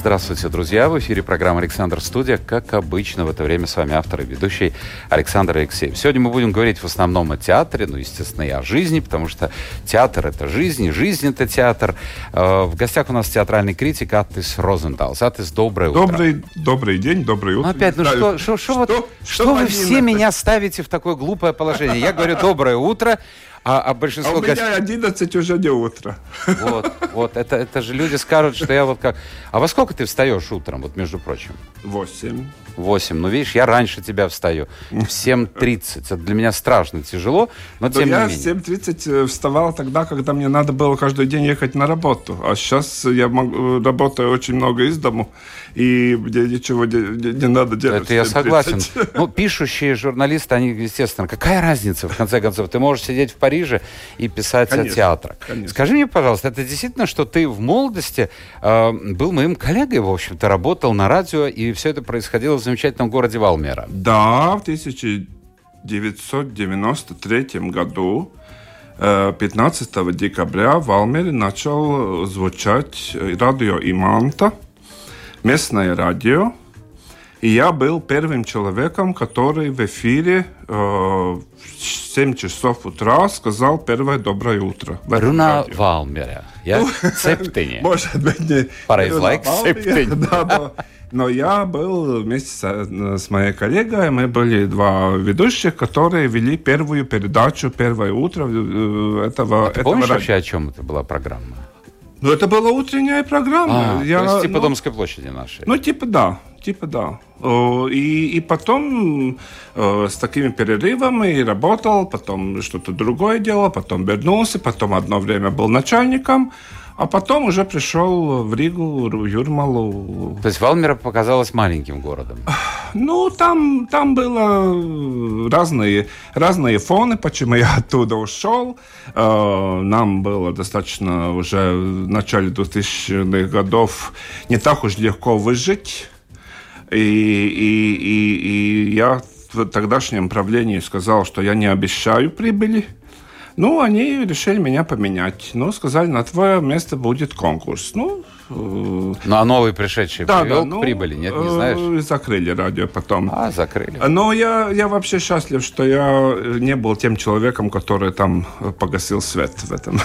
Здравствуйте, друзья! В эфире программа «Александр Студия». Как обычно, в это время с вами автор и ведущий Александр Алексеев. Сегодня мы будем говорить в основном о театре, ну, естественно, и о жизни, потому что театр — это жизнь, жизнь — это театр. Э, в гостях у нас театральный критик Атис Розенталс. Атис, доброе утро. Добрый, добрый день, доброе утро. Ну, опять, ну что, что, что, вот, что, что вы все меня ставите в такое глупое положение? Я говорю «доброе утро», а, а большинство... А у меня 11 уже не утро. Вот, вот, это, это же люди скажут, что я вот как... А во сколько ты встаешь утром, вот между прочим? Восемь. 8. Ну, видишь, я раньше тебя встаю. В 7.30. Это для меня страшно тяжело, но тем я не менее. в 7.30 вставал тогда, когда мне надо было каждый день ехать на работу. А сейчас я могу, работаю очень много из дому, и мне ничего не, не, не надо делать. Это я согласен. Ну, пишущие журналисты, они, естественно, какая разница, в конце концов? Ты можешь сидеть в Париже и писать Конечно, о театрах. конечно. Скажи мне, пожалуйста, это действительно, что ты в молодости э, был моим коллегой, в общем-то, работал на радио, и все это происходило в замечательном городе Валмера? Да, в 1993 году, э, 15 декабря в Алмере начал звучать радио Иманта, местное радио. И я был первым человеком, который в эфире э, в 7 часов утра сказал первое доброе утро. радио. Валмера. Я септине. Может быть, не... Pareizi laiks, Валмере, septiņi. Но я был вместе со- с моей коллегой, мы были два ведущих, которые вели первую передачу «Первое утро» э, этого, Ты этого помнишь радио. вообще, о чем это была программа? Ну, это была утренняя программа. А, Я, то есть типа ну, Домской площади нашей. Ну, типа да, типа да. И, и потом э, с такими перерывами работал, потом что-то другое делал, потом вернулся, потом одно время был начальником, а потом уже пришел в Ригу, в Юрмалу. То есть Валмера показалась маленьким городом. Ну, там, там было разные, разные фоны, почему я оттуда ушел. Э, Нам было достаточно уже в начале 2000-х годов не так уж легко выжить. И, и, и, и я в тогдашнем правлении сказал, что я не обещаю прибыли. Ну, они решили меня поменять. Ну, сказали, на твое место будет конкурс. Ну, Ну, а новый пришедший привел к прибыли, нет, не э, знаешь? Закрыли радио потом. А, закрыли. Но я, я вообще счастлив, что я э, не был тем человеком, который там э, погасил свет в этом.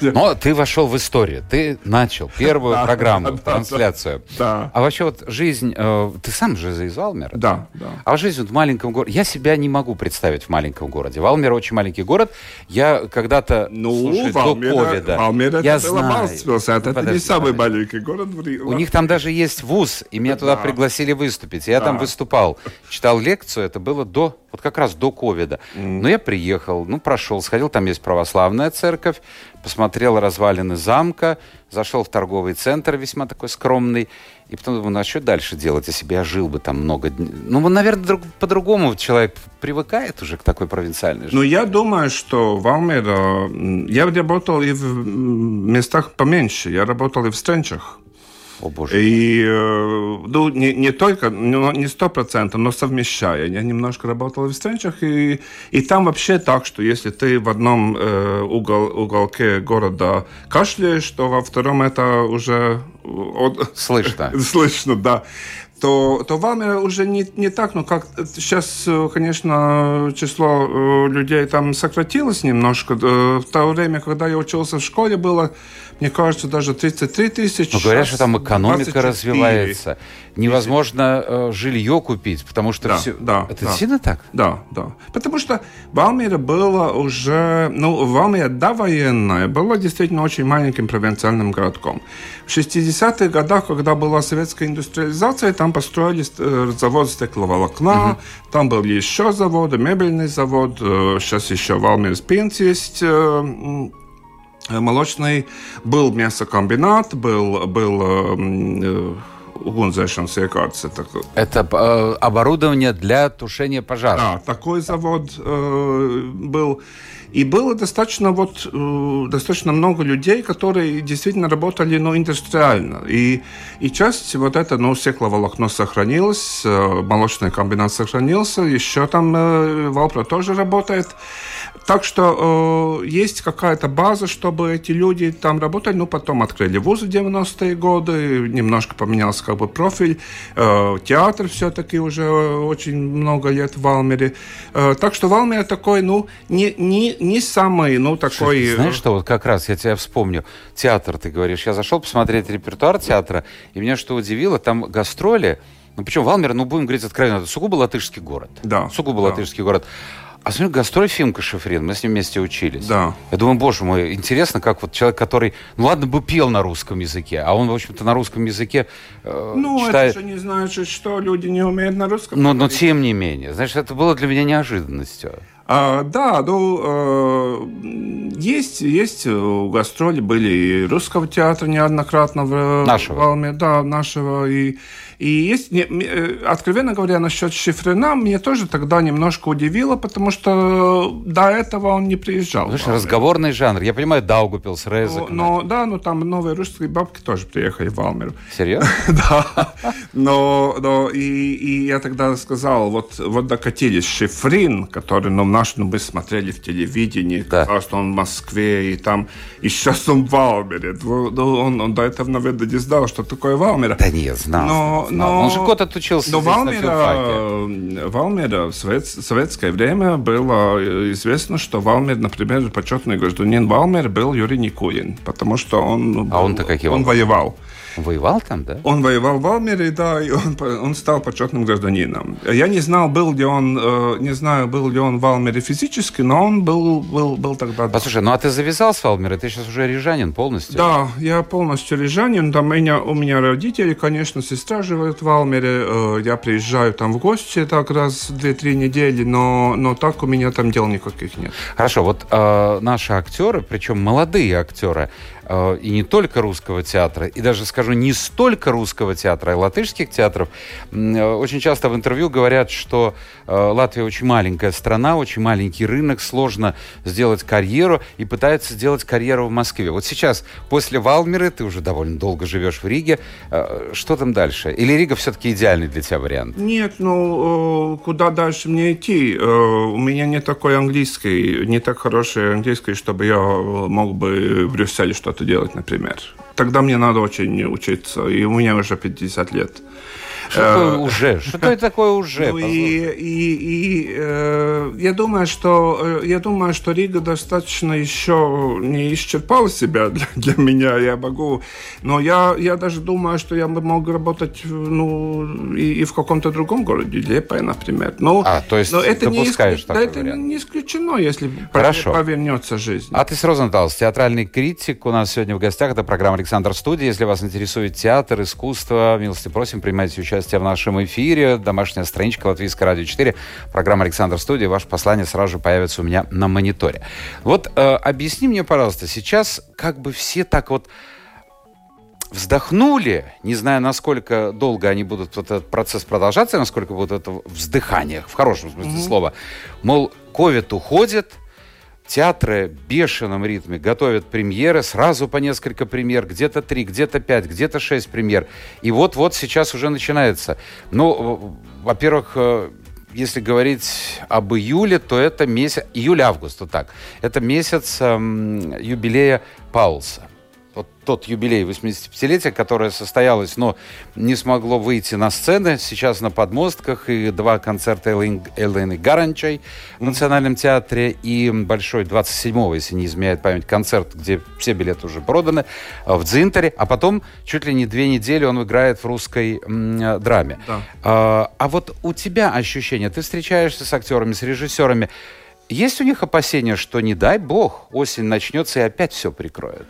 Но ты вошел в историю. Ты начал первую Да, программу, да, да, трансляцию. да. А вообще вот жизнь... э, ты сам же из Валмера? Да, да. А жизнь вот в маленьком городе... Я себя не могу представить в маленьком городе. Валмер очень маленький город. Я когда-то, Ну, слушай, Валмера, до ковида... Валмера я это была знаю. Балсвилс, это не самый подожди. Маленький город У них там даже есть вуз, и меня туда Да. пригласили выступить. Я там выступал, читал лекцию, это было до, вот как раз до ковида. Но я приехал, ну, прошел, сходил, там есть православная церковь, посмотрел развалины замка, зашел в торговый центр, весьма такой скромный, и потом думаю, ну, а что дальше делать, если бы я жил бы там много дней? Ну, наверное, друг- по-другому человек привыкает уже к такой провинциальной жизни. Ну, я думаю, что Валмер... э, м, Я работал и в местах поменьше. Я работал и в Стренчах. О, боже. И, э, ну, не, не только, ну, не сто процентов, но совмещая. Я немножко работал в Стренчах, и, и там вообще так, что если ты в одном э, угол, уголке города кашляешь, то во втором это уже от- Слышно. слышно, да. То, то в Валмере уже не, не так, ну как сейчас, э, конечно, число э, людей там сократилось немножко. В то время, когда я учился в школе, было, мне кажется, даже 33 тысячи. Но говорят, что там экономика 24. развивается. Невозможно э, жилье купить, потому что Да, все... да, Это да. действительно так? Да, да. Потому что Валмира было уже, ну, Валмира довоенная была действительно очень маленьким провинциальным городком. В 60-х годах, когда была советская индустриализация, там построили э, завод стекловолокна, там были еще заводы, мебельный завод, э, сейчас еще Валмир Спинц есть, э, э, молочный, был мясокомбинат, был, был э, э, угонзēšanas iekārtas. Это, Это э, оборудование для тушения пожара. да, такой завод э, был. И было достаточно, вот, э, достаточно много людей, которые действительно работали ну, индустриально. И, и часть вот это, ну, стекловолокно сохранилось, э, молочный комбинат сохранился, еще там э, Валпро тоже работает. Так что э, есть какая-то база, чтобы эти люди там работали. Ну, потом открыли вузы в 90-е годы, немножко поменялся как бы профиль. Э, театр все-таки уже очень много лет в Валмере. Э, так что Валмер такой, ну, не, не, не самый, ну, такой... Слушай, знаешь, что вот как раз я тебя вспомню. Театр, ты говоришь. Я зашел посмотреть репертуар театра, и меня что удивило, там гастроли, ну, причем Валмер, ну, будем говорить откровенно, это сугубо латышский город. Да, Сугубо да. латышский город. А смотрю, гастроль Фимка Шифрин, мы с ним вместе учились. Да. Я думаю, боже мой, интересно, как вот человек, который, ну ладно бы пел на русском языке, а он, в общем-то, на русском языке э, Ну, читает... это же не значит, что люди не умеют на русском. Но, но говорить. тем не менее, знаешь, это было для меня неожиданностью. А, да, ну, э, есть, есть у гастроли были и русского театра неоднократно в Нашего. в Валме, да, нашего, и, и есть, не- э, откровенно говоря, насчет Шифрина, мне тоже тогда немножко удивило, потому что до этого он не приезжал. Слушай, Валмер. разговорный жанр. Я понимаю, Даугупилс, Резек. Но, но, да, ну там новые русские бабки тоже приехали в Валмеру. Серьезно? Да, но, но и, и я тогда сказал, вот, вот докатились Шифрин, который ну, наш, ну, мы смотрели в телевидении, Да. казалось, что он в Москве, и там, и сейчас он в Валмере. Ну, ну, он, он до этого, наверное, не знал, что такое Валмера. Да нет, знал. Но-. Но- Он же год отучился Но здесь, Валмера, филфаке. Валмера в совет- советское время было э, известно, что Валмер, например, почетный гражданин Валмер был Юрий Никулин, потому что он... ну, А он-то каким он? воевал. Воевал там, да? Он воевал в Валмере, да, и он, он стал почетным гражданином. Я не знал, был ли он, э, не знаю, был ли он в Валмере физически, но он был, был, был тогда. да. Послушай, ну а ты завязал с Валмера, ты сейчас уже рижанин полностью. Да, я полностью рижанин. Там у меня, у меня родители, конечно, сестра живет в Валмере. э, Я приезжаю там в гости так раз в 2-3 недели, но, но так у меня там дел никаких нет. Хорошо, вот э, наши актеры, причем молодые актеры, и не только русского театра, и даже, скажу, не столько русского театра, а латышских театров, э, очень часто в интервью говорят, что э, Латвия очень маленькая страна, очень маленький рынок, сложно сделать карьеру, и пытаются сделать карьеру в Москве. Вот сейчас, после Валмеры, ты уже довольно долго живешь в Риге, э, что там дальше? Или Рига все-таки идеальный для тебя вариант? Нет, ну, э, куда дальше мне идти? Э, У меня не такой английский, не так хороший английский, чтобы я э, мог бы в Брюсселе что-то делать, например. Тогда мне надо очень учиться, и у меня уже 50 лет. Что такое уже? Что это такое уже? Ну, и, и, и э, я думаю, что э, я думаю, что Рига достаточно еще не исчерпала себя для, для меня. Я могу, но я, я даже думаю, что я бы мог работать ну и, и в каком-то другом городе, Лепе, например. Ну, А, то есть но это не, исключ- это вариант? не исключено, если Хорошо. повернется жизнь. Атис Розенталс, театральный критик. У нас сегодня в гостях. Это программа «Александр Студия». Если вас интересует театр, искусство, милости просим, принимайте участие в нашем эфире. Домашняя страничка Латвийское радио 4. Программа «Александр Студия». Ваше послание сразу же появится у меня на мониторе. Вот э, объясни мне, пожалуйста, сейчас как бы все так вот вздохнули, не знаю, насколько долго они будут вот этот процесс продолжаться, насколько будет это вздыхание, в хорошем смысле слова. Мол, ковид уходит, театры в бешеном ритме готовят премьеры, сразу по несколько премьер, где-то три, где-то пять, где-то шесть премьер. И вот-вот сейчас уже начинается. Ну, во-первых, э, если говорить об июле, то это месяц, июль-август, вот так. Это месяц эм, юбилея Паулса вот тот юбилей 85-летия, которое состоялось, но не смогло выйти на сцены. Сейчас на подмостках и два концерта Эллен- Эллены Гаранчай в Национальном театре и большой 27-го, если не изменяет память, концерт, где все билеты уже проданы, э, в Дзинтере. А потом чуть ли не две недели он играет в русской м, драме. Да. А, а вот у тебя ощущение, ты встречаешься с актерами, с режиссерами, есть у них опасения, что не дай бог осень начнется и опять все прикроет?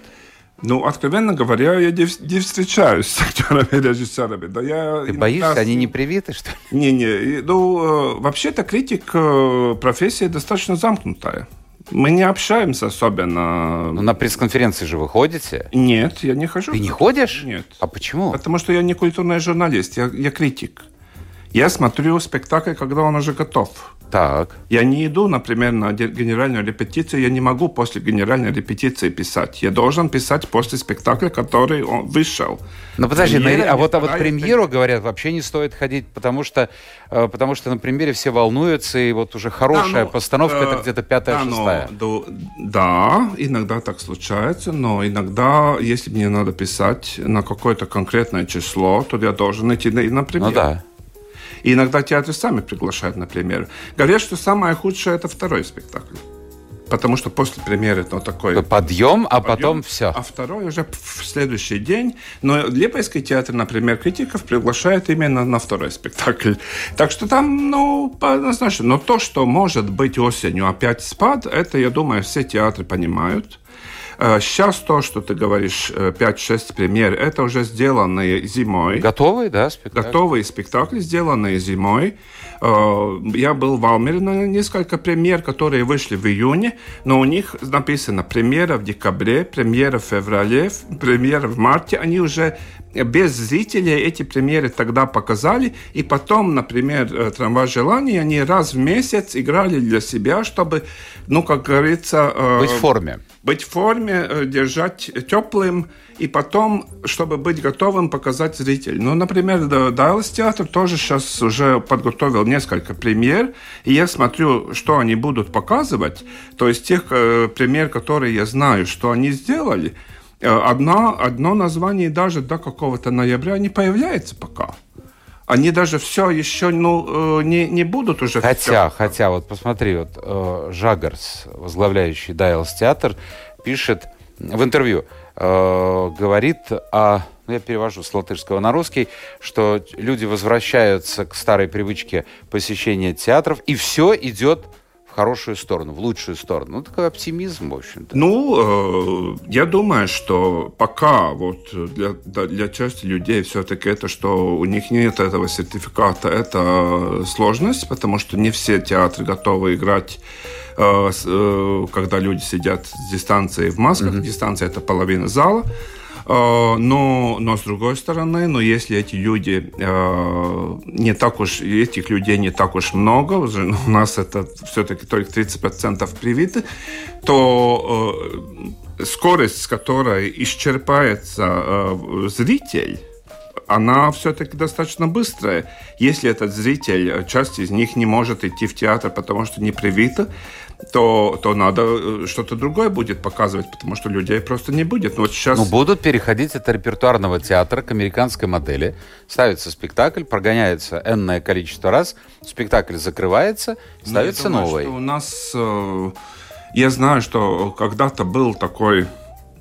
Ну, откровенно говоря, я не, не встречаюсь с актерами и режиссерами. Да я Ты иногда боишься, они не привиты, что ли? Не-не, ну, э, вообще-то критик э, профессия достаточно замкнутая. Мы не общаемся особенно. Ну, на пресс-конференции же вы ходите? Нет, я не хожу. Ты не ходишь? Нет. А почему? Потому что я не культурный журналист, я, я критик. Я смотрю спектакль, когда он уже готов. Так. Я не иду, например, на генеральную репетицию, я не могу после генеральной репетиции писать. Я должен писать после спектакля, который он вышел. Ну подожди, Премьера а вот, а вот премьеру, говорят, вообще не стоит ходить, потому что, э, потому что на премьере все волнуются, и вот уже хорошая Да, ну, постановка, э, это где-то пятая, да, шестая. да, иногда так случается, но иногда, если мне надо писать на какое-то конкретное число, то я должен идти на, на премьеру. Ну да. И иногда театры сами приглашают на премьеру. Говорят, что самое худшее это второй спектакль. Потому что после премьеры ну, такой Подъем, а потом подъем, все. А второй уже в следующий день. Но Лепойский театр, например, критиков приглашает именно на второй спектакль. Так что там, ну, однозначно. Но то, что может быть осенью опять спад, это, я думаю, все театры понимают. Э, Сейчас то, что ты говоришь, э, 5-6 премьер, это уже сделанные зимой. Готовый, да, спектакль? Готовые спектакли, сделанные зимой. Э, Я был в Алмере на несколько премьер, которые вышли в июне, но у них написано премьера в декабре, премьера в феврале, премьера в марте. Они уже без зрителей эти премьеры тогда показали, и потом, например, э, «Трамвай желаний» они раз в месяц играли для себя, чтобы, ну, как говорится... э, Быть в форме. быть в форме, э, держать теплым, и потом, чтобы быть готовым, показать зрителю. Ну, например, да- Дайлас театр тоже сейчас уже подготовил несколько премьер, и я смотрю, что они будут показывать. То есть тех э, премьер, которые я знаю, что они сделали, э, одно, одно название даже до какого-то ноября не появляется пока. Они даже все еще ну, э, не, не будут уже... Хотя, всё. хотя, вот посмотри, вот э, Жагарс, возглавляющий Дайлс театр, пишет в интервью, э, говорит о, ну, я перевожу с латышского на русский, что люди возвращаются к старой привычке посещения театров, и все идет в хорошую сторону, в лучшую сторону. Ну, такой оптимизм, в общем-то. Ну, э, я думаю, что пока вот для, для части людей все-таки это, что у них нет этого сертификата, это сложность, потому что не все театры готовы играть, э, э, когда люди сидят с дистанцией в масках. Дистанция это половина зала. Э, Но, но с другой стороны, но если эти люди э, не так уж, этих людей не так уж много, уже у нас это все-таки только 30% привиты, то э, скорость, с которой исчерпается зритель, она все-таки достаточно быстрая. Если этот зритель, э, часть из них не может идти в театр, потому что не привита, то, то надо э, что-то другое будет показывать, потому что людей просто не будет. Ну, вот сейчас... Ну, будут переходить от репертуарного театра к американской модели. Ставится спектакль, прогоняется энное количество раз, спектакль закрывается, Ну, ставится я думаю, новый. у нас... э, я знаю, что когда-то был такой...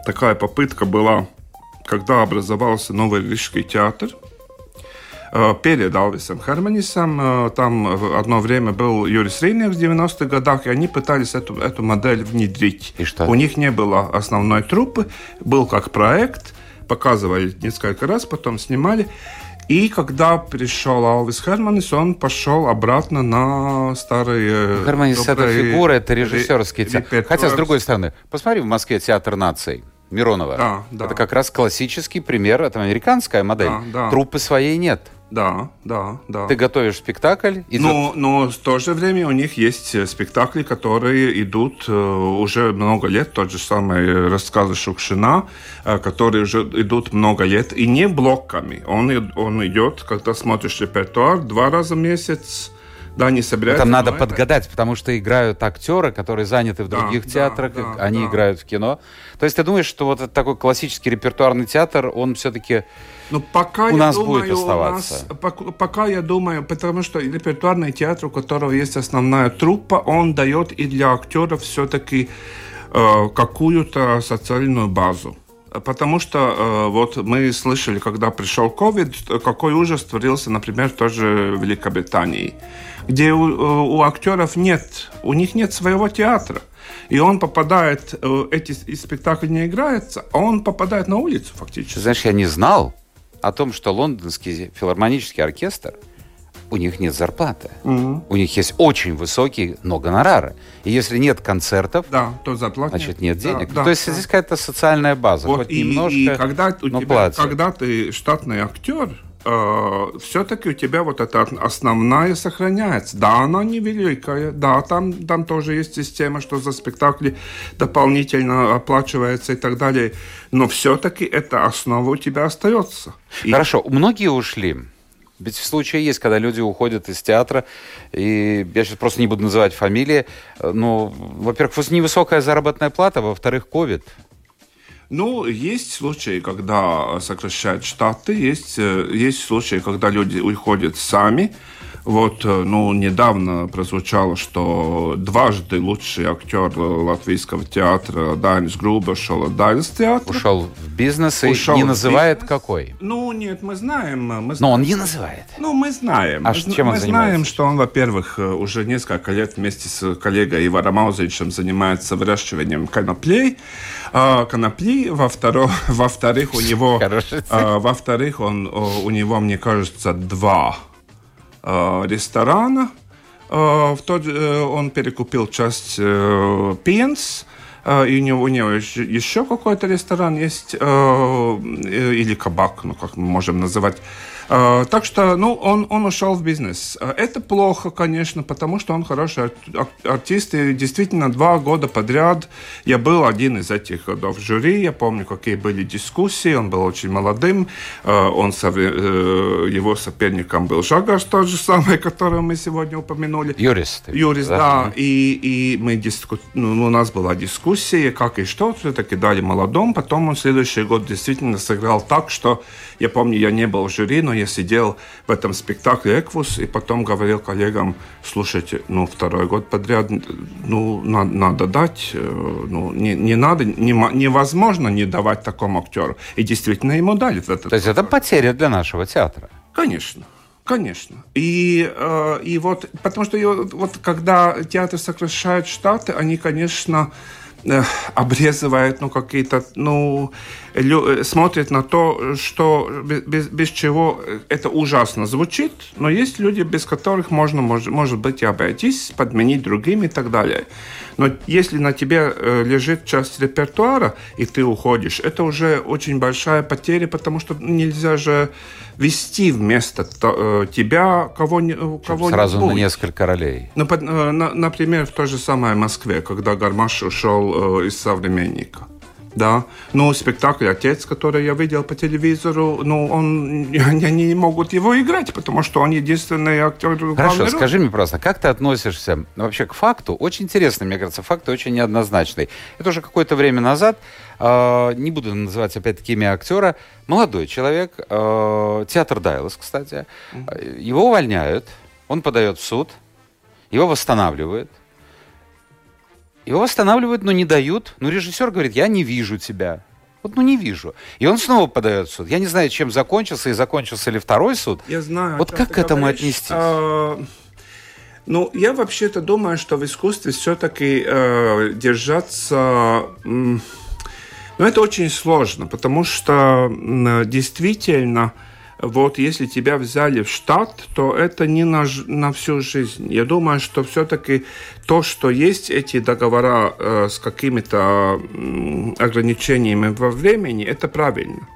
Такая попытка была, когда образовался новый Рижский театр, э, перед Алвисом Херманисом. э, Там э, одно время был Юрис Рейнер в 90-х годах, и они пытались эту, эту модель внедрить. И что? У них не было основной труппы, был как проект, показывали несколько раз, потом снимали. И когда пришел Алвис Херманис, он пошел обратно на старые... Херманис это фигура, это ре- режиссерский театр. Хотя, с другой стороны, посмотри в Москве театр наций Миронова. Да, да. Это как раз классический пример, это американская модель. Да, да. Труппы своей нет. Да, да, да. Ты готовишь спектакль, идет Но, но в то же время у них есть э, спектакли, которые идут э, уже много лет. Тот же самый э, рассказы Шукшина, которые уже идут много лет. И не блоками. Он, и- он идет, когда смотришь репертуар, два раза в месяц. Да, не собирается. Там надо но это- подгадать, потому что играют актеры, которые заняты в Да, других да, театрах, да, они да. играют в кино. То есть ты думаешь, что вот такой классический репертуарный театр, он все-таки... Ну, пока У нас думаю, будет оставаться. У нас, пока, пока я думаю, потому что репертуарный театр, у которого есть основная труппа, он дает и для актеров все-таки э, какую-то социальную базу. Потому что э, вот мы слышали, когда пришел COVID, какой ужас творился, например, тоже в Великобритании, где у, э, у актеров нет, у них нет своего театра. И он попадает, э, эти спектакли не играются, а он попадает на улицу фактически. Знаешь, я не знал о том, что лондонский филармонический оркестр у них нет зарплаты. Mm-hmm. У них есть очень высокие, но гонорары. И если нет концертов, да, то зарплат значит нет денег. Да, то есть да. здесь какая-то социальная база, вот хоть и, немножко, и когда у тебя, платят. когда ты штатный актер, э, все-таки у тебя вот эта основная сохраняется. Да, она невеликая, да, там, там тоже есть система, что за спектакли дополнительно оплачивается и так далее, но все-таки эта основа у тебя остается. Хорошо, и... многие ушли. Ведь в случае есть, когда люди уходят из театра, и я сейчас просто не буду называть фамилии, но, во-первых, невысокая заработная плата, во-вторых, ковид. Ну, есть случаи, когда сокращают штаты, есть, э, есть случаи, когда люди уходят сами, вот, э, ну, недавно прозвучало, что дважды лучший актер латвийского театра Дайнис Груба ушел от Дайнис театра. Ушел в бизнес и ушел не называет бизнес. какой? Ну, нет, мы знаем. Мы Но он не называет. Ну, мы знаем. А мы, чем он мы знаем, что он, во-первых, э, уже несколько лет вместе с коллегой Иваром Маузовичем занимается выращиванием коноплей. А, конопли, во-вторых, во-вторых, у него, а, во-вторых, он, у него, мне кажется, два Э, ресторана. Э, в тот, э, он перекупил часть Пенс, и у него, у него еще какой-то ресторан есть, или кабак, ну, как мы можем называть. А, так что, ну, он, он ушел в бизнес. А, это плохо, конечно, потому что он хороший артист. И действительно, два года подряд я был один из этих годов в жюри. Я помню, какие были дискуссии. Он был очень молодым. А, он, э, его соперником был Жагаш, тот же самый, которого мы сегодня упомянули. Юрист. Юрист, да. да. И, и мы диску... ну, у нас была дискуссия, как и что. Все-таки дали молодом. Потом он следующий год действительно сыграл так, что я помню, я не был в жюри, но я сидел в этом спектакле «Эквус» и потом говорил коллегам, слушайте, ну, второй год подряд, ну, на, надо дать, э, ну, не, не надо, не, невозможно не давать такому актеру. И действительно ему дали. Этот То есть это потеря для нашего театра? Конечно. Конечно. И, э, и вот, потому что вот когда театр сокращает штаты, они, конечно, э, обрезывают, ну, какие-то, ну, Э, смотрит на то, что без, без чего это ужасно звучит, но есть люди, без которых можно, может, может быть, и обойтись, подменить другими и так далее. Но если на тебе э, лежит часть репертуара, и ты уходишь, это уже очень большая потеря, потому что нельзя же вести вместо э, тебя кого кого Сразу на несколько ролей. Ну, например, в той же самой Москве, когда Гармаш ушел из «Современника». Да, но спектакль «Отец», который я видел по телевизору, ну, он, они не могут его играть, потому что он единственный актер. Хорошо, роли. скажи мне просто, как ты относишься вообще к факту? Очень интересный, мне кажется, факт очень неоднозначный. Это уже какое-то время назад, э, не буду называть опять-таки имя актера, молодой человек, э, театр Дайлас, кстати, его увольняют, он подает в суд, его восстанавливают, его восстанавливают, но не дают. Но режиссер говорит, я не вижу тебя. Вот, ну, не вижу. И он снова подает в суд. Я не знаю, чем закончился, и закончился ли второй суд. Я знаю. Вот как к этому говоришь. отнестись? А, ну, я вообще-то думаю, что в искусстве все-таки э, держаться... Э, ну, это очень сложно, потому что действительно... Вот если тебя взяли в штат, то это не на, на всю жизнь. Я думаю, что все-таки то, что есть эти договора э, с какими-то э, ограничениями во времени, это правильно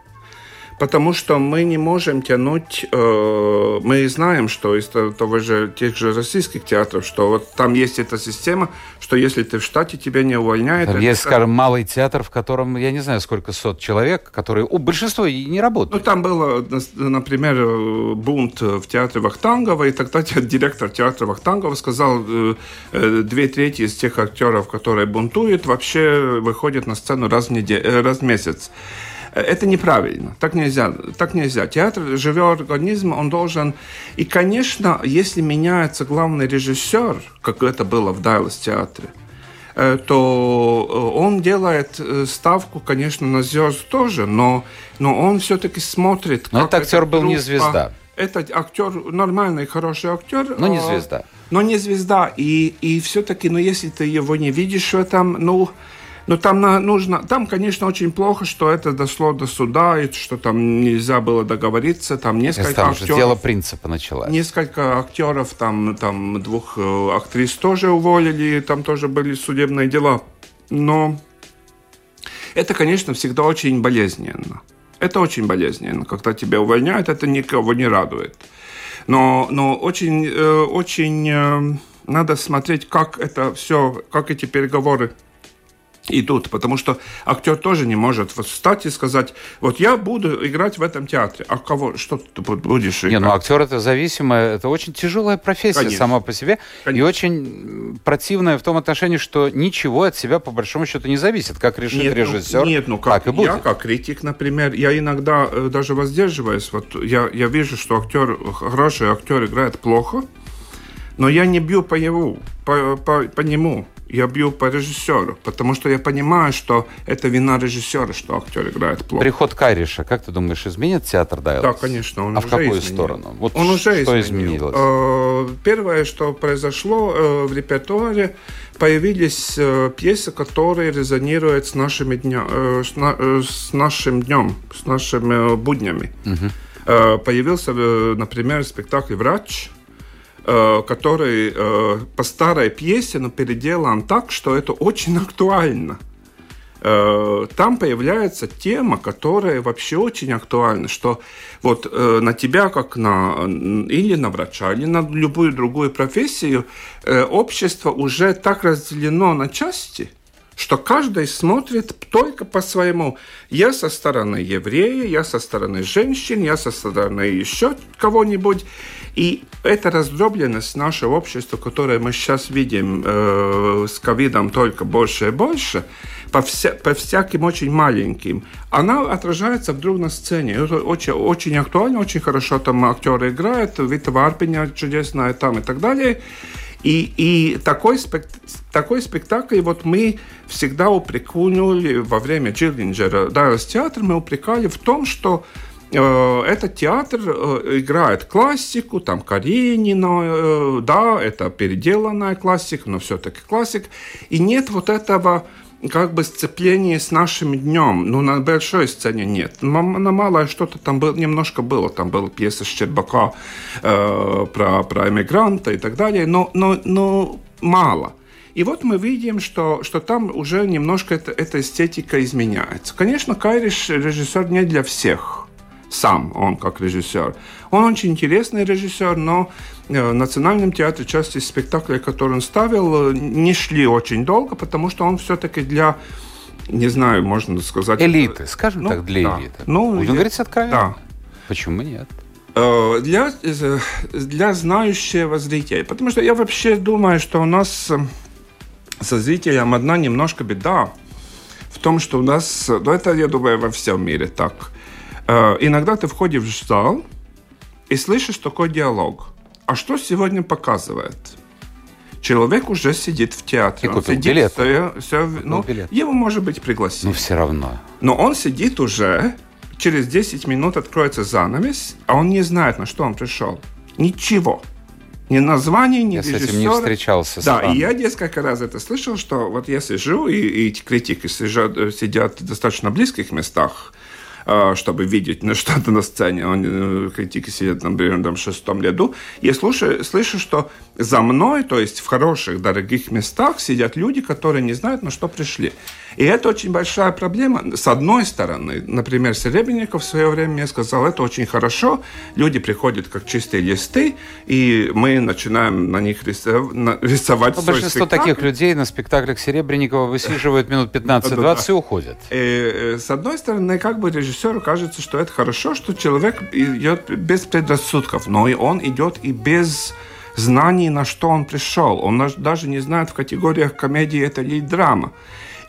потому что мы не можем тянуть, э, мы знаем, что из того же, тех же российских театров, что вот там есть эта система, что если ты в штате, тебя не увольняют. Там есть, скажем, малый театр, в котором, я не знаю, сколько сот человек, которые, у большинства и не работают. Ну, там было, например, бунт в театре Вахтангова, и тогда директор театра Вахтангова сказал, э, э, две трети из тех актеров, которые бунтуют, вообще выходят на сцену раз в, неделю, э, раз в месяц. Это неправильно. Так нельзя. Так нельзя. Театр – живой организм, он должен... И, конечно, если меняется главный режиссер, как это было в Дайлас театре, э, то э, он делает э, ставку, конечно, на звезд тоже, но, но он все-таки смотрит... Но этот актер был не звезда. Этот актер нормальный, хороший актер. Но не звезда. Но не звезда. И, и все-таки, ну, если ты его не видишь в этом, ну, Но там нужно, там, конечно, очень плохо, что это дошло до суда, и что там нельзя было договориться, там несколько там актеров. Дело принципа началось. Несколько актеров, там, там двух э, актрис тоже уволили, там тоже были судебные дела. Но это, конечно, всегда очень болезненно. Это очень болезненно. Когда тебя увольняют, это никого не радует. Но, но очень, э, очень э, надо смотреть, как это все, как эти переговоры идут, потому что актер тоже не может встать и сказать, вот я буду играть в этом театре, а кого, что ты будешь играть? Не, ну актер это зависимая, это очень тяжелая профессия Конечно. сама по себе, Конечно. и очень противная в том отношении, что ничего от себя по большому счету не зависит, как решит нет, режиссер. Ну, нет, ну как, и будет. я как критик, например, я иногда э, даже воздерживаюсь, вот я, я вижу, что актер, хороший актер играет плохо, но я не бью по его, по, по, по нему я бью по режиссеру, потому что я понимаю, что это вина режиссера, что актер играет плохо. Приход Кайриша, как ты думаешь, изменит театр Дайлс? Да, конечно. Он а уже в какую изменил. сторону? Вот он уже что изменил. изменилось? Э, первое, что произошло э, в репертуаре, появились э, пьесы, которые резонируют с нашими дня, с нашим днем, с нашими буднями. Угу. Появился, например, спектакль «Врач», который э, по старой пьесе, но переделан так, что это очень актуально. Э, там появляется тема, которая вообще очень актуальна, что вот на тебя, как на или на врача, или на любую другую профессию, общество уже так разделено на части – что каждый смотрит только по-своему. Я со стороны еврея, я со стороны женщин, я со стороны еще кого-нибудь. И эта раздробленность нашего общества, которое мы сейчас видим э, с ковидом только больше и больше, по, вся, по всяким очень маленьким, она отражается вдруг на сцене. Это очень, очень актуально, очень хорошо там актеры играют, Вита Варпиня чудесная там и так далее. И, и такой, спект, такой спектакль вот мы всегда упрекнули во время Джиллинджера Дайлс театр, мы упрекали в том, что этот театр э, играет классику, там Каренина, э, да, это переделанная классика, но все-таки классик, и нет вот этого как бы сцепление с нашим днем. Ну, на большой сцене нет. На малое что-то там было, немножко было. Там была пьеса Щербака э, про, про эмигранта и так далее. Но, но, но мало. И вот мы видим, что, что там уже немножко это, эта эстетика изменяется. Конечно, Кайриш режиссер не для всех. Сам он как режиссер. Он очень интересный режиссер, но Э, в Национальном театре части спектаклей, которые он ставил, э, не шли очень долго, потому что он все-таки для не знаю, можно сказать... Элиты, скажем ну, так, для да. элиты. Ну, Будем я... говорить откровенно. Да. Почему нет? Э, для, для знающего зрителя. Потому что я вообще думаю, что у нас со зрителем одна немножко беда в том, что у нас, ну это, я думаю, во всем мире так. Иногда ты входишь в зал и слышишь такой диалог – а что сегодня показывает? Человек уже сидит в театре. И купил сидит, билет. Все, все, ну, билет. Его, может быть, пригласили. Но все равно. Но он сидит уже, через 10 минут откроется занавес, а он не знает, на что он пришел. Ничего. Ни название, ни я режиссера. с этим не встречался. Да, и я несколько раз это слышал, что вот я сижу, и, и эти критики сидят, сидят в достаточно близких местах, чтобы видеть на что-то на сцене. Он, э, критики сидят, например, там, в шестом ряду. Я слушаю, слышу, что за мной, то есть в хороших, дорогих местах, сидят люди, которые не знают, на что пришли. И это очень большая проблема. С одной стороны, например, Серебренников в свое время мне сказал, это очень хорошо, люди приходят как чистые листы, и мы начинаем на них рисовать Но Большинство спектакль. таких людей на спектаклях Серебренникова высиживают минут 15-20 и уходят. И, э, с одной стороны, как бы режиссеру кажется, что это хорошо, что человек идет без предрассудков, но и он идет и без знаний, на что он пришел. Он даже не знает в категориях комедии это или драма.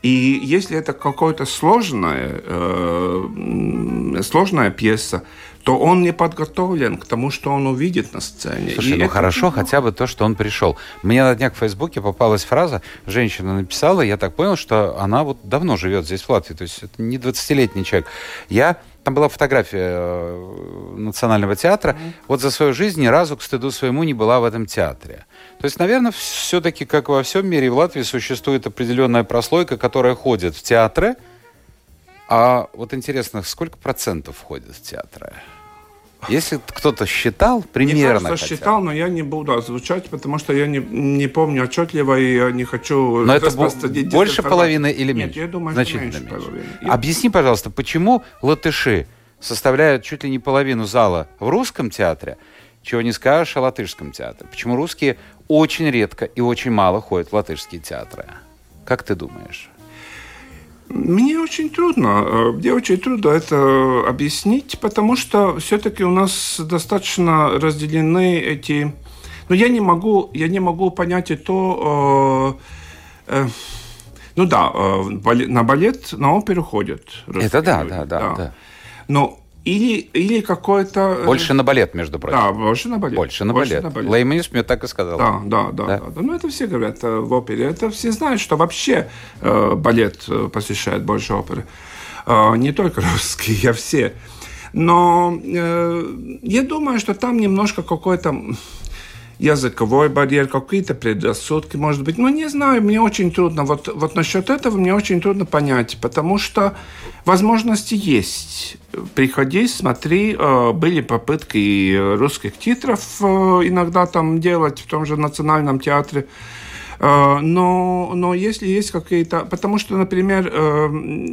И если это какая-то сложная, э, сложная пьеса, то он не подготовлен к тому, что он увидит на сцене. Слушай, и ну хорошо, плохо. хотя бы то, что он пришел. Мне на днях в Фейсбуке попалась фраза, женщина написала, я так понял, что она вот давно живет здесь в Латвии, то есть это не 20-летний человек. Я там была фотография э, Национального театра. Mm-hmm. Вот за свою жизнь ни разу, к стыду своему, не была в этом театре. То есть, наверное, все-таки, как во всем мире, в Латвии существует определенная прослойка, которая ходит в театры. А вот интересно, сколько процентов ходит в театры? Если кто-то считал, примерно. Мне кажется, считал, но я не буду озвучать, потому что я не, не помню отчетливо, и я не хочу... Но это больше половины или меньше? Нет, я думаю, Значительно меньше. меньше. Половины. Объясни, пожалуйста, почему латыши составляют чуть ли не половину зала в русском театре, чего не скажешь о латышском театре? Почему русские очень редко и очень мало ходят в латышские театры? Как ты думаешь? Мне очень трудно, мне очень трудно это объяснить, потому что все-таки у нас достаточно разделены эти... Но ну, я не могу, я не могу понять и то... Э, э, ну да, э, на балет, на оперу ходят. Это да, да, да, да, да. Но или, или какой-то... Э, больше на балет, между прочим. Да, больше на балет. Больше на больше балет. На балет. Лейманис мне так и сказал. Да, да, да, да? да. да. Ну, это все говорят э, в опере. Это все знают, что вообще э, балет э, посещает больше оперы. Э, не только русские, а все. Но э, я думаю, что там немножко какой-то языковой барьер, какие-то предрассудки, может быть. Но не знаю, мне очень трудно. Вот, вот насчет этого мне очень трудно понять, потому что возможности есть. Приходи, смотри. Э, были попытки русских титров э, иногда там делать в том же Национальном театре. Э, но, но если есть какие-то... Потому что, например,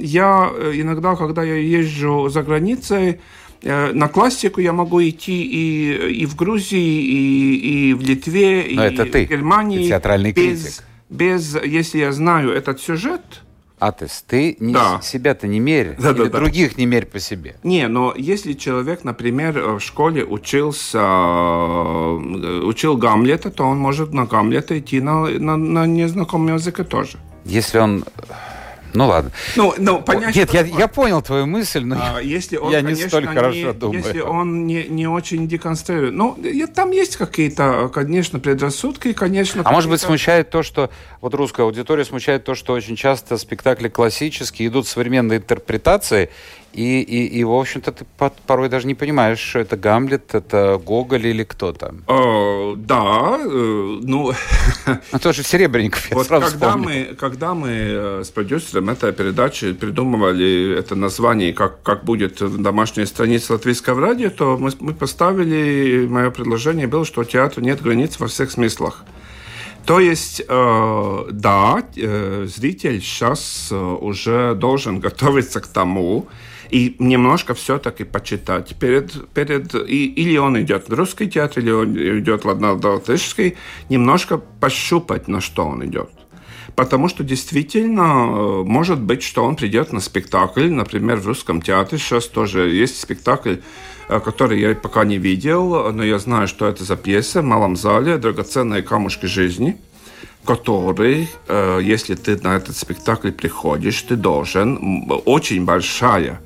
я иногда, когда я езжу за границей, на классику я могу идти и, и в Грузии, и, и в Литве, Но и это ты, в Германии. Ты театральный без, критик. Без, если я знаю этот сюжет, а ты, не, да. себя-то не мерь, да, или да, других да. не мерь по себе. Не, но если человек, например, в школе учился, э, учил Гамлета, то он может на Гамлета идти на, на, на незнакомом языке тоже. Если он ну ладно. Ну, ну, понять, Нет, я, я понял твою мысль, но а, если он, я конечно, не столь хорошо не, думаю. Если он не, не очень деконструирует. Ну, там есть какие-то, конечно, предрассудки, конечно... А может быть, смущает то, что... Вот русская аудитория смущает то, что очень часто спектакли классические идут современной интерпретацией, и, и, и в общем-то, ты порой даже не понимаешь, что это Гамлет, это Гоголь или кто там. О, да, э, ну... Ну, тоже Серебренников, я вот сразу когда мы, когда мы э, с продюсером этой передачи придумывали это название, как, как будет домашняя страница латвийского радио, то мы, мы поставили, мое предложение было, что у театра нет границ во всех смыслах. То есть, э, да, э, зритель сейчас э, уже должен готовиться к тому, и немножко все-таки почитать перед, перед и, или он идет в русский театр, или он идет в латышский, немножко пощупать, на что он идет. Потому что действительно э, может быть, что он придет на спектакль, например, в русском театре. Сейчас тоже есть спектакль, э, который я пока не видел, но я знаю, что это за пьеса в малом зале «Драгоценные камушки жизни» который, э, если ты на этот спектакль приходишь, ты должен, очень большая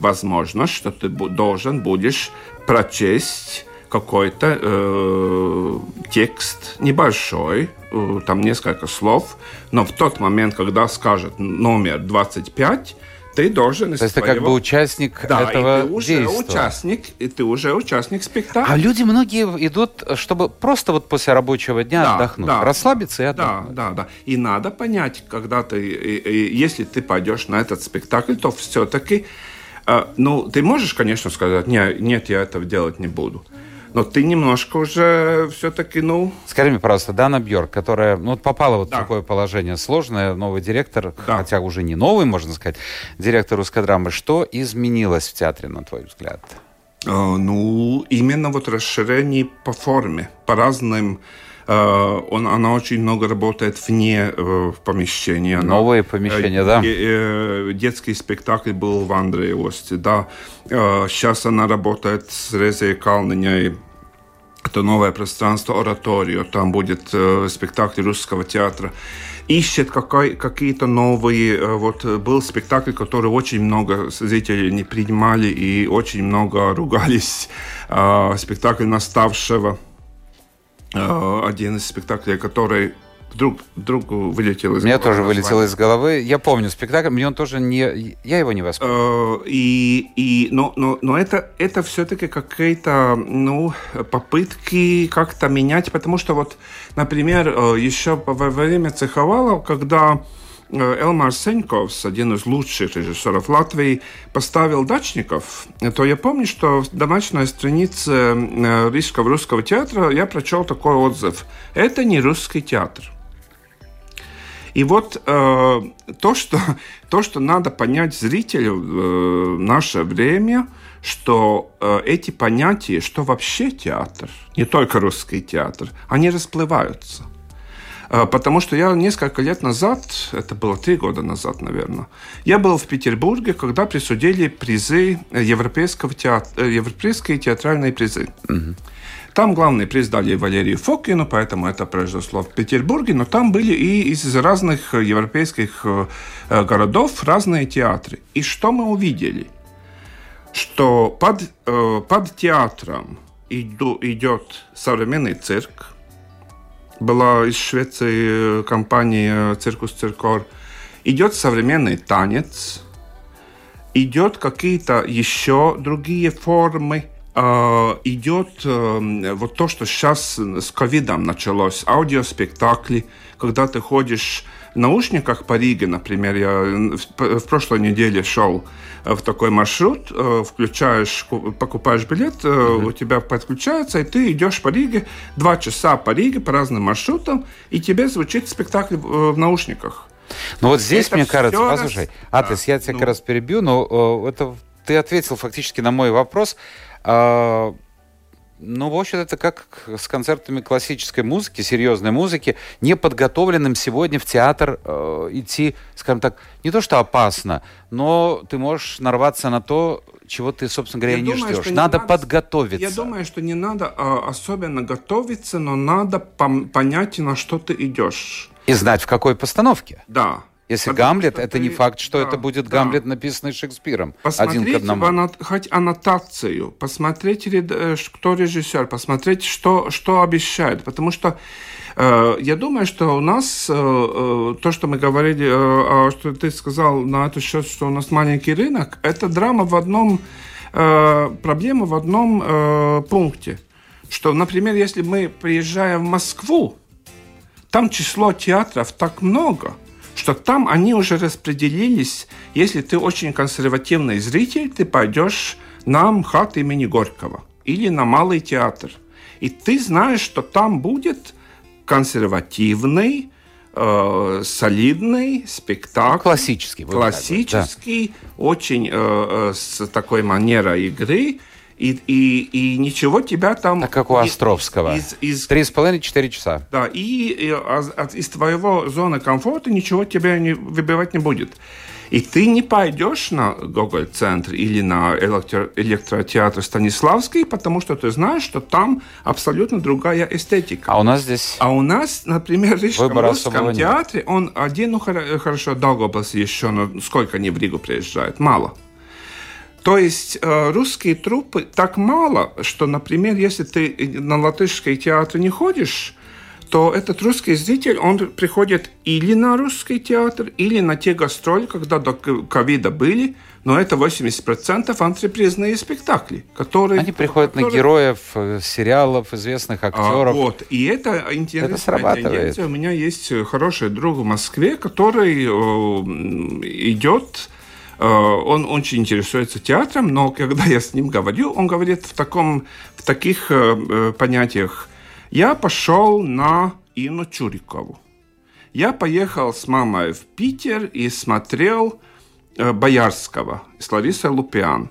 возможно, что ты должен будешь прочесть какой-то э, текст небольшой, э, там несколько слов, но в тот момент, когда скажет номер 25, ты должен... То есть ты как бы участник да, этого и ты уже действа. участник, и ты уже участник спектакля. А люди многие идут, чтобы просто вот после рабочего дня да, отдохнуть, да, расслабиться и отдохнуть. Да, да, да. И надо понять, когда ты, и, и, если ты пойдешь на этот спектакль, то все-таки а, ну, ты можешь, конечно, сказать, не, нет, я этого делать не буду. Но ты немножко уже все-таки, ну... Скажи мне, пожалуйста, Дана Бьорк, которая ну, попала вот да. в такое положение сложное, новый директор, да. хотя уже не новый, можно сказать, директор русской драмы, что изменилось в театре, на твой взгляд? Uh, ну, именно вот расширение по форме, по разным он, она очень много работает вне э, помещения. Новые помещения, да? Э, детский спектакль был в Андреевости, да. Сейчас она работает с Резей Калниней это новое пространство ораторию, там будет э, спектакль русского театра. Ищет какой, какие-то новые, э, вот был спектакль, который очень много зрителей не принимали и очень много ругались, э, спектакль «Наставшего», Э, один из спектаклей, который вдруг, вдруг вылетел из Мне головы тоже вылетело из головы. Я помню спектакль, мне он тоже не... Я его не воспринял. Э, И, и, но, но, но это, это все-таки какие-то ну, попытки как-то менять, потому что вот, например, э, еще во время Цеховала, когда э, Элмар Сеньковс, один из лучших режиссеров Латвии, поставил «Дачников», то я помню, что в домашней странице э, Рижского русского театра я прочел такой отзыв. Это не русский театр. И вот э, то, что, то, что надо понять зрителю э, в наше время, что э, эти понятия, что вообще театр, не только русский театр, они расплываются. Э, Потому что я несколько лет назад, это было три года назад, наверное, я был в Петербурге, когда присудили призы европейского театра, европейские театральные призы. Там главный приз дали Валерию Фокину, поэтому это произошло в Петербурге, но там были и из разных европейских э, э, городов разные театры. И что мы увидели? Что под, э, под театром иду, идет современный цирк. Была из Швеции э, компания «Cirkus Cirkör». Идет современный танец. Идет какие-то еще другие формы э, идет э, вот то, что сейчас с ковидом началось, аудиоспектакли, когда ты ходишь наушниках по Риге, например, я в, прошлой неделе шел в такой маршрут, э, включаешь, ку- покупаешь билет, э, у тебя подключается, и ты идешь по Риге, два часа по Риге, по разным маршрутам, и тебе звучит спектакль в, наушниках. Ну вот здесь, Это мне кажется, всё послушай, раз- Атлас, Да, я тебя ну. как раз перебью, но э, это ты ответил фактически на мой вопрос. Ну, в общем, это как с концертами классической музыки, серьезной музыки, неподготовленным сегодня в театр э, идти, скажем так, не то что опасно, но ты можешь нарваться на то, чего ты, собственно говоря, Я и не думаю, ждешь. не Надо надо- подготовиться. Я думаю, что не надо а, особенно готовиться, но надо пом- понять, на что ты идешь. И знать, в какой постановке. Да. Если Потому Гамлет, это не ты- факт, что да, это будет да. Гамлет, написанный Шекспиром. один к Посмотрите одному. анно- хоть аннотацию, посмотрите, э, кто режиссер, посмотрите, что, что обещает. Потому что э, я думаю, что у нас э, э, то, что мы говорили, э, что ты сказал на этот счет, что у нас маленький рынок, это драма в одном, э, проблема в одном э, пункте. Что, например, если мы приезжаем в Москву, там число театров так много, что там они уже распределились. Если ты очень консервативный зритель, ты пойдешь на МХАТ имени Горького или на Малый театр. И ты знаешь, что там будет консервативный, э, солидный спектакль. Классический. говорить, да. Классический, очень э, э, с такой манерой игры. И, и, и ничего тебя там... Так как у Островского. Три с половиной, четыре часа. да, и, и а- от- из твоего зоны комфорта ничего тебя не выбивать не будет. И ты не пойдешь на Гоголь-центр или на электро- электротеатр Станиславский, потому что ты знаешь, что там абсолютно другая эстетика. А у нас здесь... А у нас, например, в Рижском нет. театре, он один, ну хоро- хорошо, Даугавпилс еще, но сколько они в Ригу приезжают? Мало. То есть э, русские труппы так мало, что, например, если ты на латышский театр не ходишь, то этот русский зритель, он приходит или на русский театр, или на те гастроли, когда до ковида были, но это 80% антрепризные спектакли, которые... Они приходят на которые- героев э, сериалов, известных а, актеров. вот. И это интересная срабатывает. тенденция. У меня есть э, хороший друг в Москве, который э, идет, он очень интересуется театром, но когда я с ним говорю, он говорит в, таком, в таких э, э, понятиях. Я пошел на Инну Чурикову. Я поехал с мамой в Питер и смотрел э, Боярского с Ларисой Лупиан.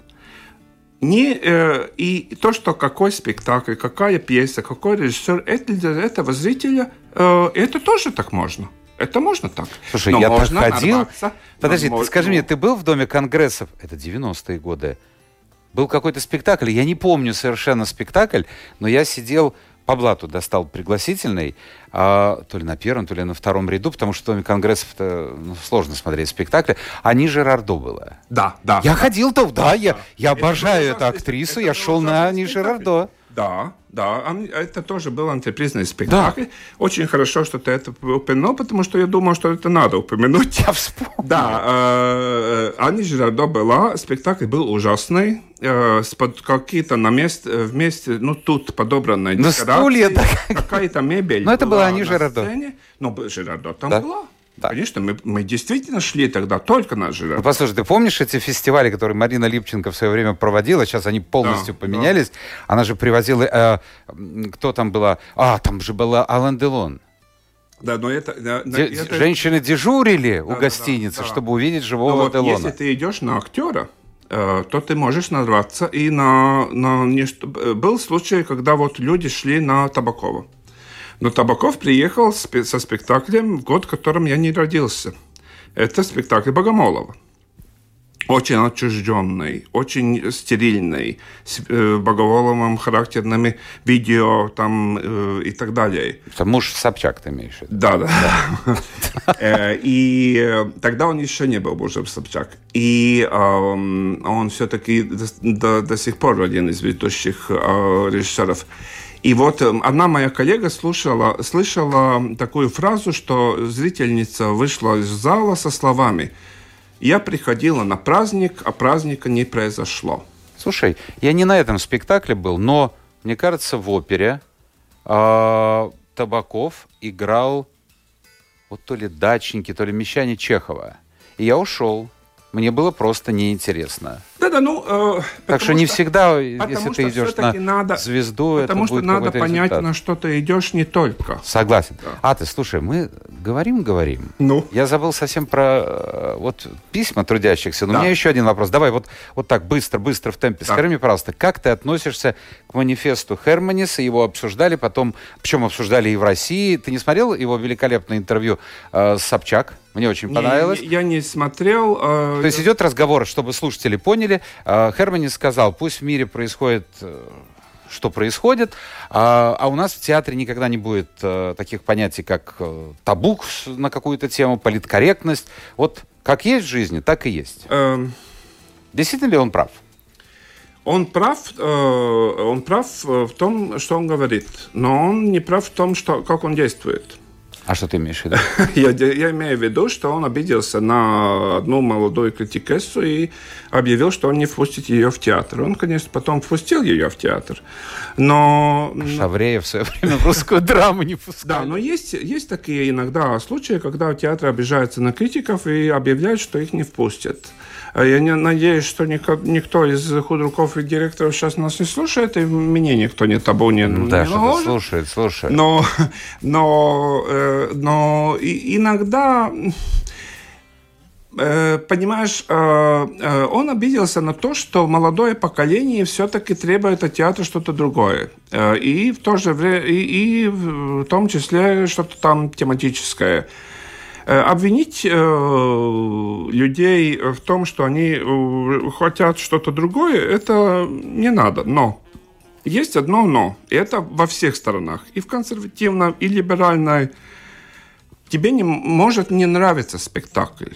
Не, э, и то, что какой спектакль, какая пьеса, какой режиссер, это для этого зрителя, э, это тоже так можно. Это можно так. Слушай, Но я так можно ходил. нарваться Подожди, на- ты скажи мне, ты был в Доме конгрессов? Это 90-е годы. Был какой-то спектакль, я не помню совершенно спектакль, но я сидел, по блату достал пригласительный, а, то ли на первом, то ли на втором ряду, потому что в Доме конгрессов ну, сложно смотреть спектакли. А не Жерардо было. Да, да. Я ходил-то, да, я, я Это обожаю был эту актрису, это я шел на спектакль. Жерардо. Да, да, это тоже был антрепризный спектакль. Да. Очень хорошо, что ты это упомянул, потому что я думал, что это надо упомянуть. Я вспомнил. Да, э, Ани Жирардо была, спектакль был ужасный, э, под какие-то на месте, вместе, ну, тут подобранные На стулья, да. Какая-то мебель Но это была Ани Жирардо. Ну, Жирардо там да? была. Да. Конечно, мы, мы действительно шли тогда только на Жирардо. Ну, послушай, ты помнишь эти фестивали, которые Марина Липченко в свое время проводила? Сейчас они полностью да, поменялись. Да. Она же привозила... Э, кто там была? А, там же была Алан Делон. Да, но это, да, Де, это... Женщины дежурили да, у гостиницы, да, да, чтобы увидеть живого но вот Делона. Если ты идешь на актера, э, то ты можешь нарваться и на... на не, был случай, когда вот люди шли на Табакова. Но Табаков приехал со спектаклем в год, в котором я не родился. Это спектакль Богомолова. Очень отчужденный, очень стерильный, с э, Боголовым характерными видео там э, и так далее. Это муж Собчак ты имеешь в виду? Да, да. Э, и э, тогда он еще не был мужем Собчак. И он все-таки до сих пор один из ведущих режиссеров. И вот эм, одна моя коллега слушала, слышала такую фразу, что зрительница вышла из зала со словами «Я приходила на праздник, а праздника не произошло». Слушай, я не на этом спектакле был, но, мне кажется, в опере э, Табаков играл вот то ли дачники, то ли мещане Чехова. И я ушел. Мне было просто неинтересно. Да-да, ну... Э, так что не всегда, если ты идешь на надо, звезду, потому это что надо понять, результат. на что ты идешь не только. Согласен. Да. А ты, слушай, мы говорим-говорим. Ну? Я забыл совсем про э, вот письма трудящихся. Но да. у меня еще один вопрос. Давай вот, вот так быстро-быстро в темпе. Да. Скажи мне, пожалуйста, как ты относишься к манифесту Херманиса? Его обсуждали потом, причем обсуждали и в России. Ты не смотрел его великолепное интервью э, с Собчак? Мне очень понравилось. Не, я не смотрел. Э, То есть идет разговор, чтобы слушатели поняли. Э, Хермани сказал, пусть в мире происходит э, что происходит, а, а у нас в театре никогда не будет э, таких понятий, как э, табу на какую-то тему, политкорректность. Вот как есть в жизни, так и есть. Эм... Действительно ли он прав? Он прав, э, он прав в том, что он говорит, но он не прав в том, что, как он действует. А что ты имеешь в виду? я, я имею в виду, что он обиделся на одну молодую критикессу и объявил, что он не впустит ее в театр. Он, конечно, потом впустил ее в театр, но... Шавреев в свое время в русскую драму не пускал. Да, но есть, есть такие иногда случаи, когда театр обижается на критиков и объявляют, что их не впустят. А я не надеюсь, что никто из худруков и директоров сейчас нас не слушает, и меня никто не табу не Да, не что слушает, слушает. Но, но, э, но иногда э, понимаешь, э, он обиделся на то, что молодое поколение все-таки требует от театра что-то другое. И в то же время, и, и в том числе что-то там тематическое. Э, обвинить э, людей в том, что они э, хотят что-то другое, это не надо. Но есть одно но. И это во всех сторонах. И в консервативном, и либеральной. Тебе не может не нравиться спектакль.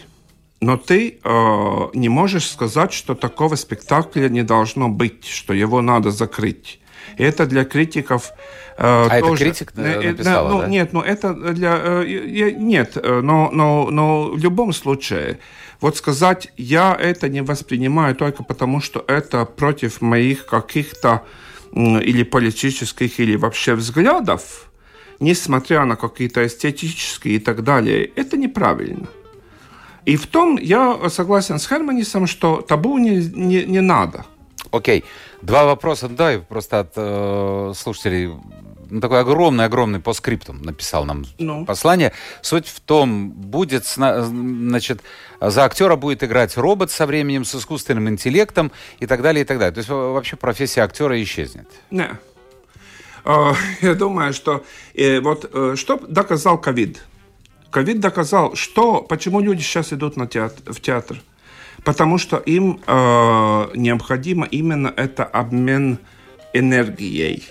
Но ты э, не можешь сказать, что такого спектакля не должно быть, что его надо закрыть. Это для критиков а тоже, это критик э, написала, ну, да? Нет, ну это для... Э, нет, э, но, но, но в любом случае, вот сказать, я это не воспринимаю только потому, что это против моих каких-то или политических, или вообще взглядов, несмотря на какие-то эстетические и так далее, это неправильно. И в том я согласен с Херманисом, что табу не, не, не надо. Окей. Два вопроса, да, просто от э, слушателей ну, такой огромный-огромный по скриптум написал нам ну. послание. Суть в том, будет, значит, за актера будет играть робот со временем, с искусственным интеллектом и так далее, и так далее. То есть вообще профессия актера исчезнет. Не. А, я думаю, что э, вот э, что доказал ковид? Ковид доказал, что, почему люди сейчас идут на театр, в театр. Потому что им э, необходимо именно это обмен энергией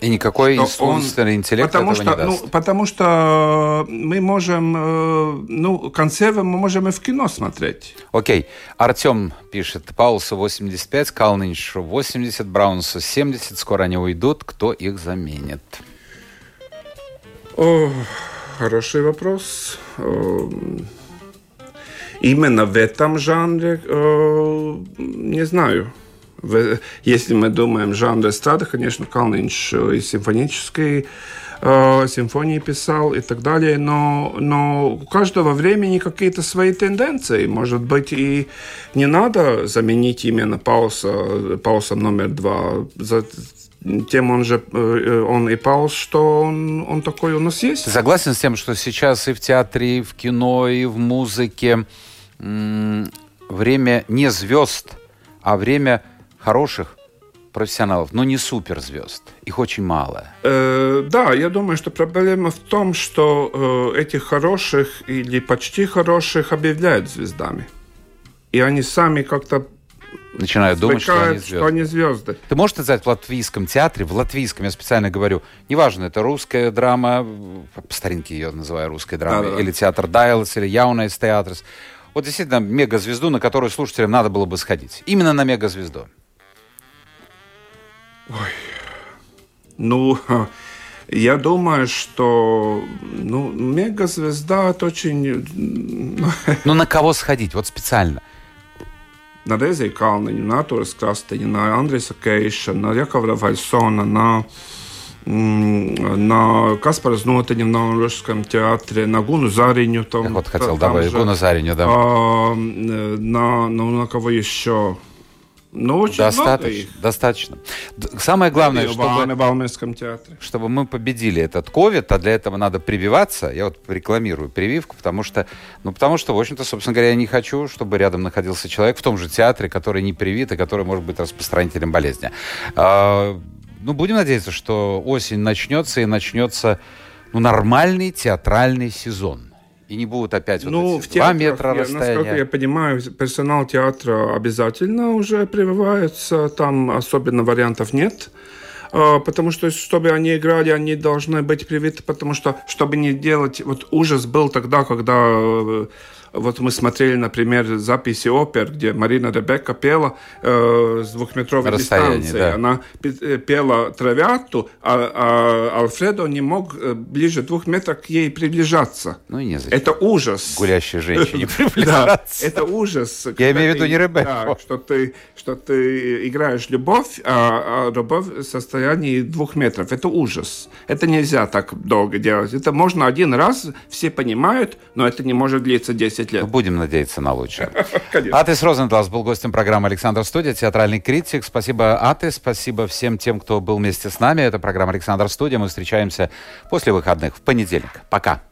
И никакой искусственный он, интеллект потому этого что, не даст. Ну, потому что мы можем, э, ну, консервы мы можем и в кино смотреть. Окей. Артем пишет, Паулсу 85, Калниншу 80, Браунсу 70. Скоро они уйдут. Кто их заменит? О, хороший вопрос. Именно в этом жанре не знаю. Если мы думаем жанр эстрады, конечно, Калнинш и симфонический э, симфонии писал и так далее, но, но у каждого времени какие-то свои тенденции. Может быть, и не надо заменить именно Пауса, Пауса номер два. За, тем он же э, он и Паус, что он, он такой у нас есть. Согласен с тем, что сейчас и в театре, и в кино, и в музыке время не звезд, а время хороших профессионалов, но не суперзвезд. Их очень мало. Э, да, я думаю, что проблема в том, что э, этих хороших или почти хороших объявляют звездами. И они сами как-то начинают думать, что они, что они звезды. Ты можешь сказать в латвийском театре, в латвийском, я специально говорю, неважно, это русская драма, по старинке ее называю русской драмой, да, да, или театр Дайлес, или Jaunais teātris. Вот действительно мегазвезду, на которую слушателям надо было бы сходить. Именно на мегазвезду. Ой. Ну, я думаю, что ну, мегазвезда это очень... Ну, на кого сходить? Вот специально. На Резию Калниню, на Артура Скрастиньша, на Андреса Кейša, на Якова Рафальсона, на на Каспара Знотаня на Русском театре, на Гуну Зариņu. Там, Я вот хотел добавить Гуну Зариņu, да. А, на, ну, на кого еще? Ну, очень достаточно, достаточно. Самое главное, чтобы, в театре. чтобы мы победили этот ковид, а для этого надо прививаться. Я вот рекламирую прививку, потому что, ну, потому что, в общем-то, собственно говоря, я не хочу, чтобы рядом находился человек в том же театре, который не привит и который может быть распространителем болезни. Ну, будем надеяться, что осень начнется и начнется ну, нормальный театральный сезон и не будут опять ну, вот эти в театрах, два метра я, расстояния. Насколько я понимаю, персонал театра обязательно уже прививается, там особенно вариантов нет. А, потому что, чтобы они играли, они должны быть привиты, потому что, чтобы не делать... Вот ужас был тогда, когда э, вот мы смотрели, например, записи опер, где Марина Ребекка пела э, с двухметровой дистанции. Да. Она э, пела травяту, а, а Альфредо не мог э, ближе двух метров к ей приближаться. Ну и не зачем. Это ужас. Гулящей женщине приближаться. это ужас. Я имею в виду не Ребекку. Что ты что ты играешь любовь, а, а любовь в состоянии двух метров. Это ужас. Это нельзя так долго делать. Это можно один раз, все понимают, но это не может длиться 10 10 лет. Будем надеяться на лучшее. Атис Розенталс был гостем программы «Александр Студия», театральный критик. Спасибо, Атис, спасибо всем тем, кто был вместе с нами. Это программа «Александр Студия». Мы встречаемся после выходных в понедельник. Пока.